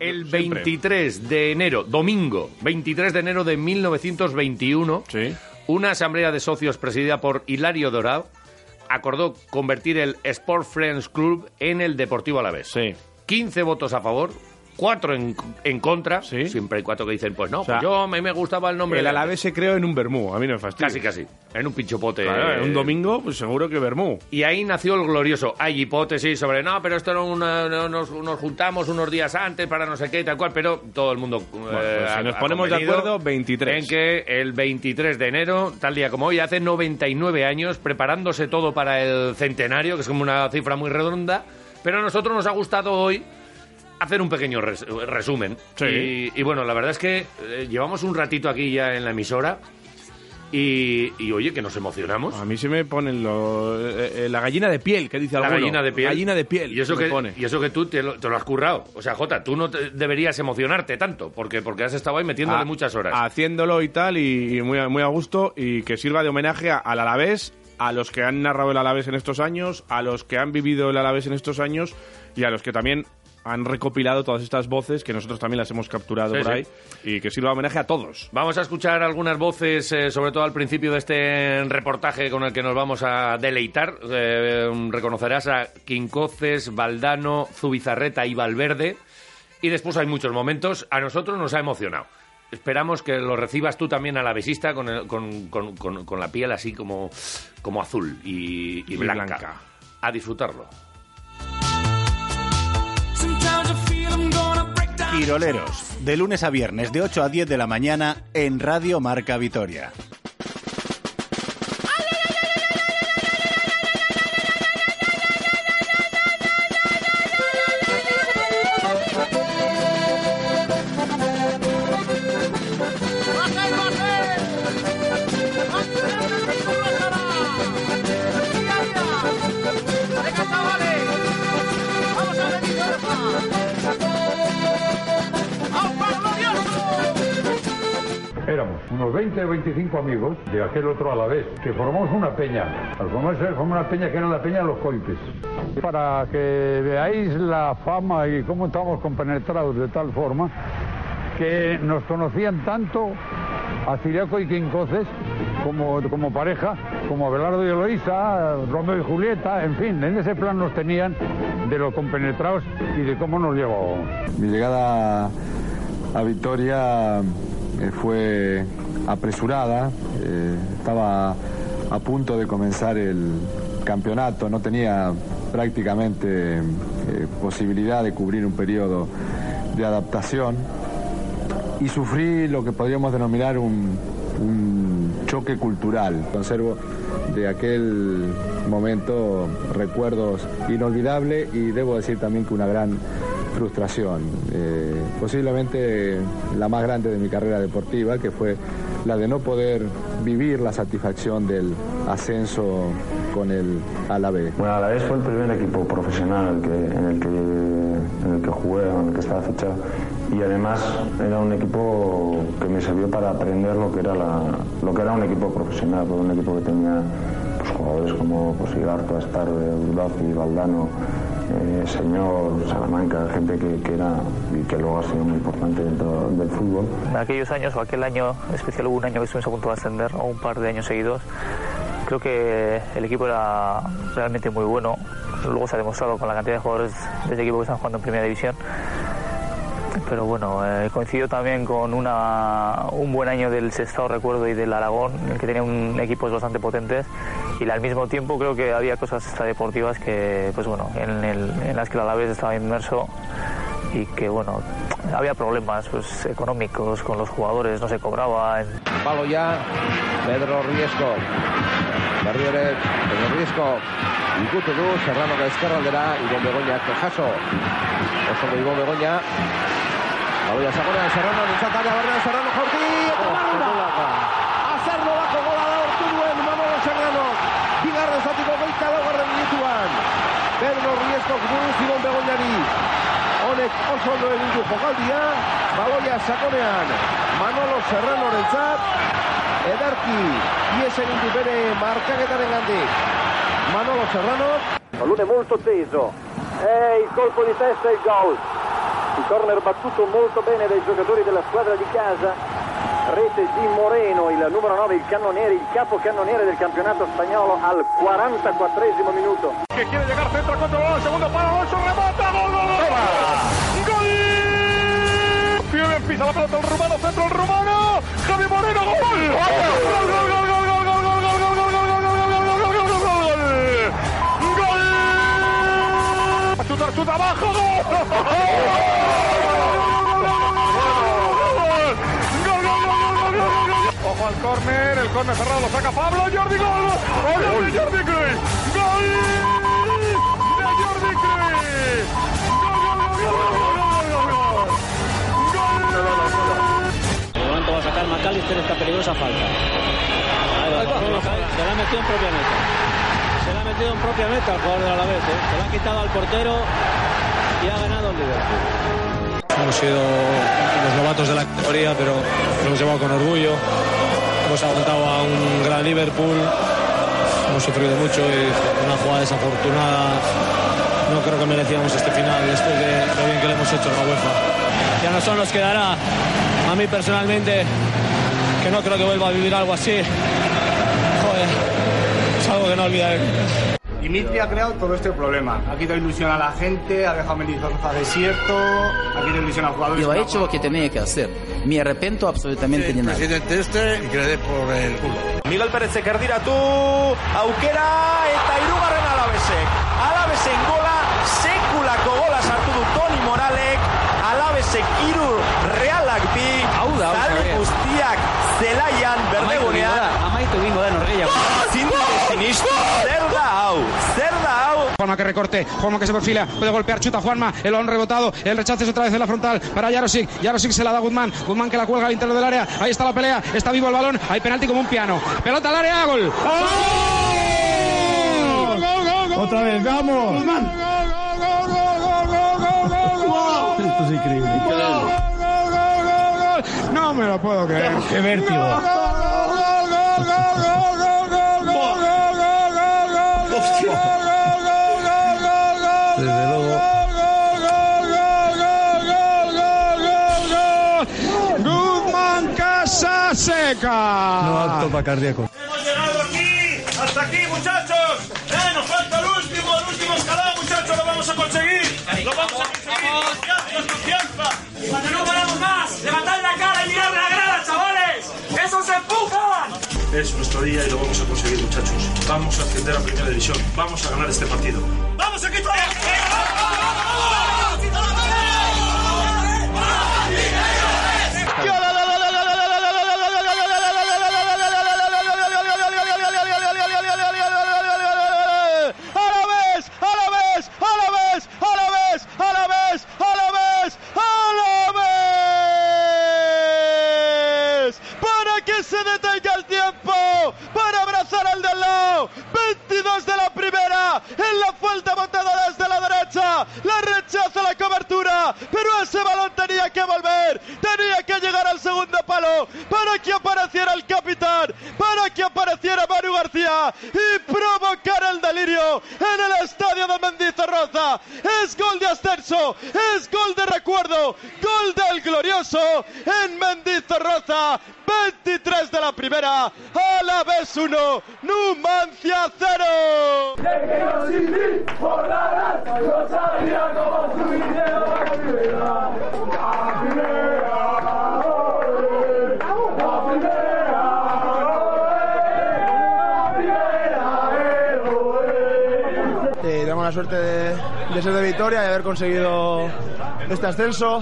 El 23 de enero, domingo, 23 de enero de 1921, una asamblea de socios presidida por Hilario Dorado acordó convertir el Sport Friends Club en el Deportivo Alavés. Sí. 15 votos a favor, 4 en, en contra. Sí. Siempre hay cuatro que dicen, pues no, O sea, pues yo a mí me gustaba el nombre. El de- Alavés se creó en un Bermú, a mí no me fastidia. Casi, casi. En un pinchopote. Claro, en eh, un domingo, pues seguro que Bermú. Y ahí nació el glorioso. Hay hipótesis sobre, no, pero esto una- no, nos, nos juntamos unos días antes para no sé qué y tal cual, pero todo el mundo. pues si nos ponemos de acuerdo, 23. En que el 23 de enero, tal día como hoy, hace 99 años, preparándose todo para el centenario, que es como una cifra muy redonda, pero a nosotros nos ha gustado hoy hacer un pequeño res- resumen. Sí. Y, y bueno, la verdad es que eh, llevamos un ratito aquí ya en la emisora. Y, y, oye, que nos emocionamos. A mí se me ponen lo- eh, eh, la gallina de piel, que dice La gallina de piel. Gallina de piel. Y eso, que, pone. y eso que tú te lo, te lo has currado. O sea, Jota, tú no te- deberías emocionarte tanto, porque, porque has estado ahí metiéndole A- muchas horas. Haciéndolo y tal, y, y muy, a- muy a gusto, y que sirva de homenaje a- al Alavés, a los que han narrado el Alavés en estos años, a los que han vivido el Alavés en estos años, y a los que también han recopilado todas estas voces, que nosotros también las hemos capturado Sí, por sí. ahí, y que sirva homenaje a todos. Vamos a escuchar algunas voces, eh, sobre todo al principio de este reportaje con el que nos vamos a deleitar. Eh, reconocerás a Quincoces, Valdano, Zubizarreta y Valverde. Y después hay muchos momentos. A nosotros nos ha emocionado. Esperamos que lo recibas tú también a la besista con, el- con, con- con- con la piel así como, como azul y, y Y blanca. blanca. A disfrutarlo. Quiroleros, de lunes a viernes de 8 a 10 de la mañana en Radio Marca Vitoria. Unos 20 o 25 amigos de aquel otro a la vez, que formamos una peña. Al formarse una peña que era la peña de los coipes. Para que veáis la fama y cómo estamos compenetrados de tal forma que nos conocían tanto a Ciriaco y Quincoces como, como pareja, como Abelardo y Eloísa, Romeo y Julieta, en fin, en ese plan nos tenían de lo compenetrados y de cómo nos llevábamos. Mi llegada a Vitoria eh, fue apresurada, eh, estaba a punto de comenzar el campeonato, no tenía prácticamente eh, posibilidad de cubrir un periodo de adaptación y sufrí lo que podríamos denominar un, un choque cultural. Conservo de aquel momento recuerdos inolvidables y debo decir también que una gran frustración, eh, posiblemente la más grande de mi carrera deportiva, que fue la de no poder vivir la satisfacción del ascenso con el Alavés. Bueno, a la vez fue el primer equipo profesional en el que, en el que, jugué, en el que estaba fichado. Y además era un equipo que me sirvió para aprender lo que era, lo que era un equipo profesional, un equipo que tenía pues, jugadores como pues, Igarto, Astarde, Urdazi, Valdano, eh, Señor, Salamanca, gente que, que era y que luego ha sido muy importante dentro del fútbol. En aquellos años, o aquel año especial, hubo un año que estuvimos a punto de ascender, o un par de años seguidos. Creo que el equipo era realmente muy bueno. Luego se ha demostrado con la cantidad de jugadores de ese equipo que están jugando en primera división. Pero bueno, eh, coincidió también con una, un buen año del Sestao, recuerdo, y del Aragón, en el que tenía un equipos bastante potentes. Y al mismo tiempo creo que había cosas extradeportivas que, pues bueno, en, el- en las que el Alavés estaba inmerso y que bueno había problemas pues, económicos con los jugadores no se cobraba en- Palo ya, Pedro Riesco. Berriere, Pedro Riesco. Ikutu du, Serrano gaizkerraldera, Ibon Begoña jaso. Oso Ibon Begoña. Baboya Saconea, Serrano, Área, Bernardo Serrano, Jordi, bako gola da hortu duen Manolo Serrano. Bigarren laugarren minutuan. Pedro Riesco buru zigon begoñari. Honek oso ondo egin du jokaldia. Baboia sakonean Manolo Serrano rentzat. Ederki, ies egin du bere markaketaren gandik. Manolo Serrano. Pallone molto teso. E il colpo di testa e il gol. Il corner battuto molto bene dai giocatori della squadra di casa. Rete di Moreno, il numero 9, il cannoniere, il capo cannoniere del campionato spagnolo al 44 minuto. Que quiere llegar centro contra el segundo palo, Alonso remata, gol. Córner, el córner cerrado lo saca Pablo, Jordi gol, gol de Jordi Cruyff, gol de Jordi De momento va a sacar McAllister esta peligrosa falta. Ahí va, se la ha metido en propia meta. Se la ha metido en propia meta el jugador del Alavés. ¿eh? Se la ha quitado al portero y ha ganado el Liverpool. Hemos sido los novatos de la categoría, pero lo hemos llevado con orgullo. Hemos aguantado a un gran Liverpool. Hemos sufrido mucho y una jugada desafortunada. No creo que merecíamos este final después de lo bien que le hemos hecho a la UEFA. Y a nosotros nos quedará, a mí personalmente, que no creo que vuelva a vivir algo así. Joder, es algo que no olvidaré. Dimitri ha creado todo este problema. Ha quitado ilusión a la gente, ha dejado a Mendizorroza desierto, ha quitado ilusión a jugadores. Yo he hecho lo que tenía que hacer. Me arrepiento absolutamente de nada. Presidente este y que le dé por el culo. Miguel Pérez Ekerdiratu, aukera eta irugarren alabesek. Alabesen gola, sekulako gola sartu du Toni Moralek, alabesek iru realak bi, da, hau, zale Javier. guztiak zelaian berdegunean. Amaitu bingo da norgeia. Zin dute sinistu, zer da hau, zer da hau. Juanma que recorte, Juanma que se perfila, puede golpear, chuta Juanma, el balón rebotado, el rechace es otra vez en la frontal para Jarosik, Jarosik se la da a Guzmán, Guzmán que la cuelga al interior del área, ahí está la pelea, está vivo el balón, hay penalti como un piano, pelota al área, gol. Otra vez, vamos. Esto es increíble. No me lo puedo creer. Qué vértigo. Desde luego. Guzmán Casa Seca. No apto para cardíaco. Es nuestro día y lo vamos a conseguir, muchachos. Vamos a ascender a Primera División. Vamos a ganar este partido. ¡Vamos, equipo! ¡Alabés! Tenía que volver, tenía que llegar al segundo palo para que apareciera el capitán, para que apareciera Manu García y provocar el delirio en el estadio de Mendizorroza. Es gol de ascenso, es gol de recuerdo, gol del glorioso en Mendizorroza. 23 de la primera, a la vez 1, Numancia 0. Eh, tenemos la suerte de, de ser de Vitoria y haber conseguido este ascenso,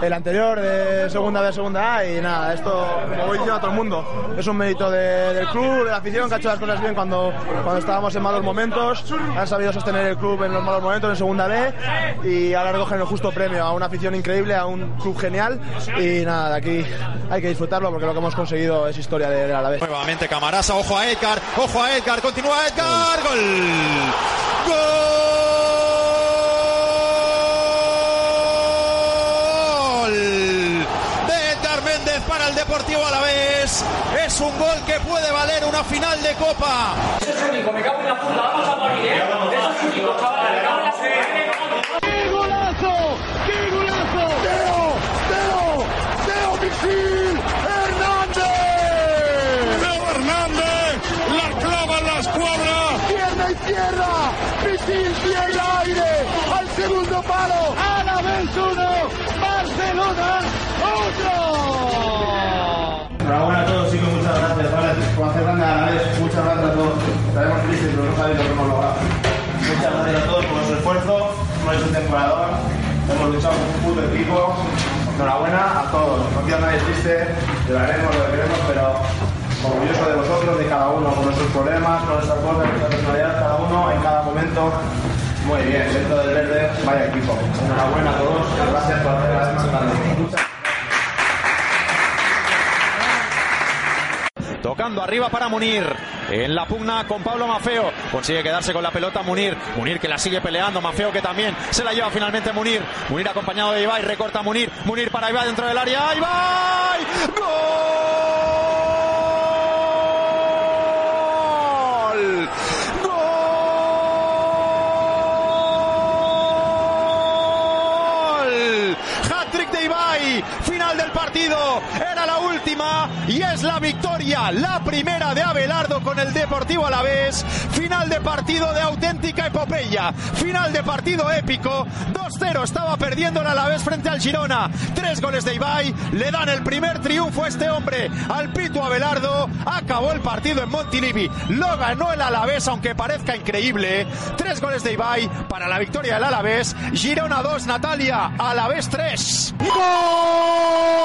el anterior de segunda B segunda A y nada, esto, como voy diciendo a todo el mundo, es un mérito de- del club, de la afición que ha hecho las cosas bien cuando, cuando estábamos en malos momentos, han sabido sostener el club en los malos momentos en segunda B y ahora recogen el justo premio a una afición increíble, a un club genial y nada, de aquí hay que disfrutarlo porque lo que hemos conseguido es historia de, de Alavés. Nuevamente Camarasa, ojo a Edgar, ojo a Edgar, continúa Edgar, gol. Gol de Edgar Méndez para el Deportivo Alavés. Es un gol que puede valer una final de Copa. Eso es único, me cago en la puta, vamos a morir, ¿eh? Eso es único, chaval, me cago en la puta. ¡Qué golazo! ¡Qué golazo! ¡Teo! ¡Teo! ¡Teo Misil! ¡Hernández! ¡Teo Hernández! ¡La clava en la escuadra! ¡Pierna izquierda! ¡Misil tierra aire! ¡Al segundo palo! ¡A la vez uno! ¡Barcelona otro! Enhorabuena a todos, chicos, muchas gracias. Vale, por hacer grande a la vez, muchas gracias a todos. Estaremos tristes, pero no sabéis lo que hemos logrado. Muchas gracias a todos por vuestro esfuerzo. No es un temporador. Hemos luchado como un puto equipo. Enhorabuena a todos. No queda nadie triste. Lloraremos lo que queremos, pero orgulloso de vosotros, de cada uno, con nuestros problemas, con nuestras cosas, nuestra personalidad, cada uno en cada momento. Muy bien, dentro del verde, vaya equipo. Enhorabuena a todos. Gracias por hacer las más Tocando arriba para Munir. En la pugna con Pablo Mafeo. Consigue quedarse con la pelota Munir. Munir que la sigue peleando. Mafeo que también se la lleva finalmente Munir. Munir acompañado de Ibai. Recorta Munir. Munir para Ibai dentro del área. ¡Ibai! ¡Gol! ¡Gol! Hat-trick de Ibai. Final del partido. Era y es la victoria. La primera de Abelardo con el Deportivo Alavés. Final de partido de auténtica epopeya. Final de partido épico. 2-0 estaba perdiendo el Alavés frente al Girona. Tres goles de Ibai. Le dan el primer triunfo a este hombre. Al Pito Abelardo. Acabó el partido en Montilivi. Lo ganó el Alavés aunque parezca increíble. Tres goles de Ibai para la victoria del Alavés. Girona 2, Natalia. Alavés 3. ¡Gol!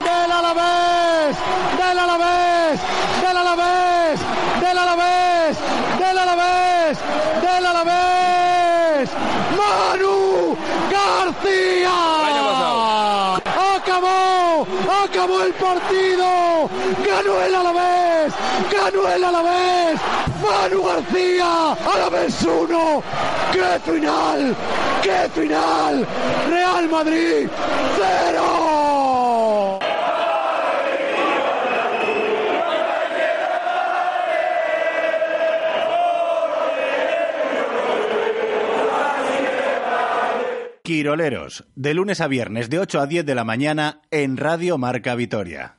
¡Del Alavés! ¡Del Alavés! ¡Del Alavés! ¡Del Alavés! ¡Del Alavés! ¡Del Alavés! ¡Manu García! ¡Acabó! ¡Acabó el partido! ¡Ganó el Alavés! ¡Ganó el Alavés! ¡Manu García! ¡Alavés 1! ¡Qué final! ¡Qué final! ¡Real Madrid 0! Quiroleros, de lunes a viernes de 8 a 10 de la mañana en Radio Marca Vitoria.